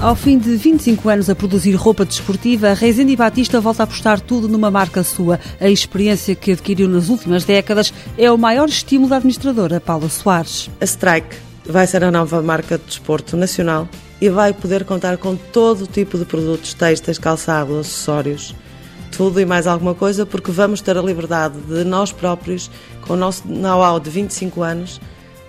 Ao fim de 25 anos a produzir roupa desportiva, Reisende Batista volta a apostar tudo numa marca sua. A experiência que adquiriu nas últimas décadas é o maior estímulo da administradora Paula Soares. A Strike vai ser a nova marca de desporto nacional e vai poder contar com todo o tipo de produtos textos, calçados, acessórios, tudo e mais alguma coisa, porque vamos ter a liberdade de nós próprios, com o nosso know-how de 25 anos,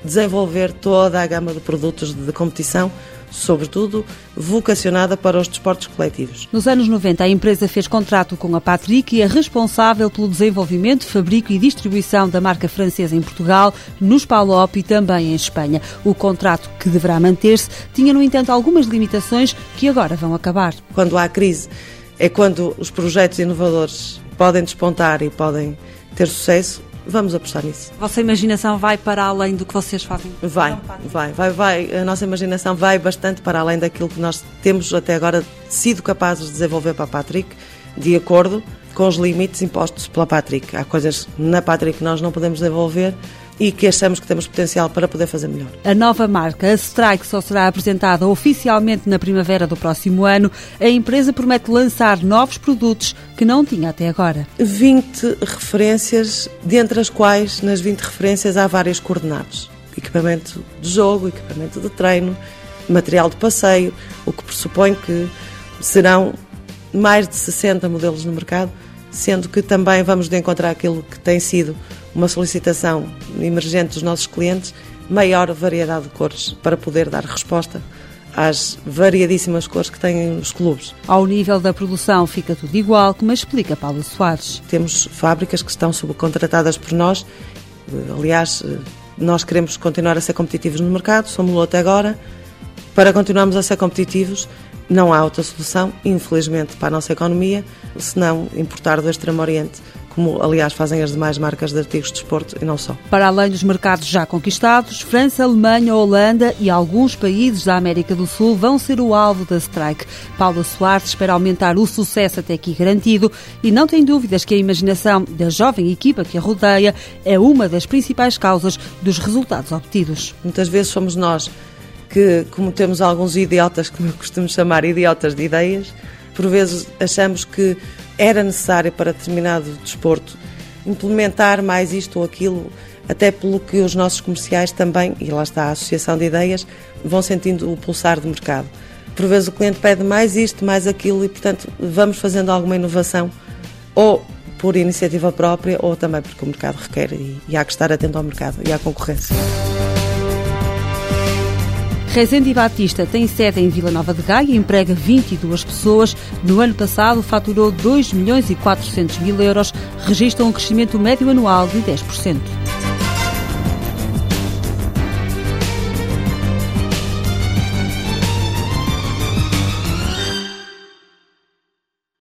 desenvolver toda a gama de produtos de competição, sobretudo vocacionada para os desportos coletivos. Nos anos 90, a empresa fez contrato com a Patrick e é responsável pelo desenvolvimento, fabrico e distribuição da marca francesa em Portugal, nos Palop e também em Espanha. O contrato, que deverá manter-se, tinha, no entanto, algumas limitações que agora vão acabar. Quando há crise, é quando os projetos inovadores podem despontar e podem ter sucesso Vamos apostar nisso. A vossa imaginação vai para além do que vocês fazem? Vai, vai, vai, vai. A nossa imaginação vai bastante para além daquilo que nós temos até agora sido capazes de desenvolver para a Patrick, de acordo com os limites impostos pela Patrick. Há coisas na Patrick que nós não podemos desenvolver e que achamos que temos potencial para poder fazer melhor. A nova marca, a Strike, só será apresentada oficialmente na primavera do próximo ano. A empresa promete lançar novos produtos que não tinha até agora. 20 referências, dentre as quais, nas 20 referências, há vários coordenados. Equipamento de jogo, equipamento de treino, material de passeio, o que pressupõe que serão mais de 60 modelos no mercado, sendo que também vamos encontrar aquilo que tem sido uma solicitação emergente dos nossos clientes, maior variedade de cores para poder dar resposta às variadíssimas cores que têm os clubes. Ao nível da produção fica tudo igual, como explica Paulo Soares. Temos fábricas que estão subcontratadas por nós, aliás, nós queremos continuar a ser competitivos no mercado, somos até agora. Para continuarmos a ser competitivos, não há outra solução, infelizmente, para a nossa economia, senão importar do Extremo Oriente como aliás fazem as demais marcas de artigos de desporto e não só. Para além dos mercados já conquistados, França, Alemanha, Holanda e alguns países da América do Sul vão ser o alvo da strike. Paula Soares espera aumentar o sucesso até aqui garantido e não tem dúvidas que a imaginação da jovem equipa que a rodeia é uma das principais causas dos resultados obtidos. Muitas vezes somos nós que, como temos alguns idiotas, como eu costumo chamar idiotas de ideias, por vezes achamos que era necessário para determinado desporto implementar mais isto ou aquilo, até pelo que os nossos comerciais também, e lá está a associação de ideias, vão sentindo o pulsar do mercado. Por vezes o cliente pede mais isto, mais aquilo, e portanto vamos fazendo alguma inovação, ou por iniciativa própria, ou também porque o mercado requer, e, e há que estar atento ao mercado e à concorrência. Rezende Batista tem sede em Vila Nova de Gaia e emprega 22 pessoas. No ano passado faturou 2 milhões e 400 mil euros, registra um crescimento médio anual de 10%.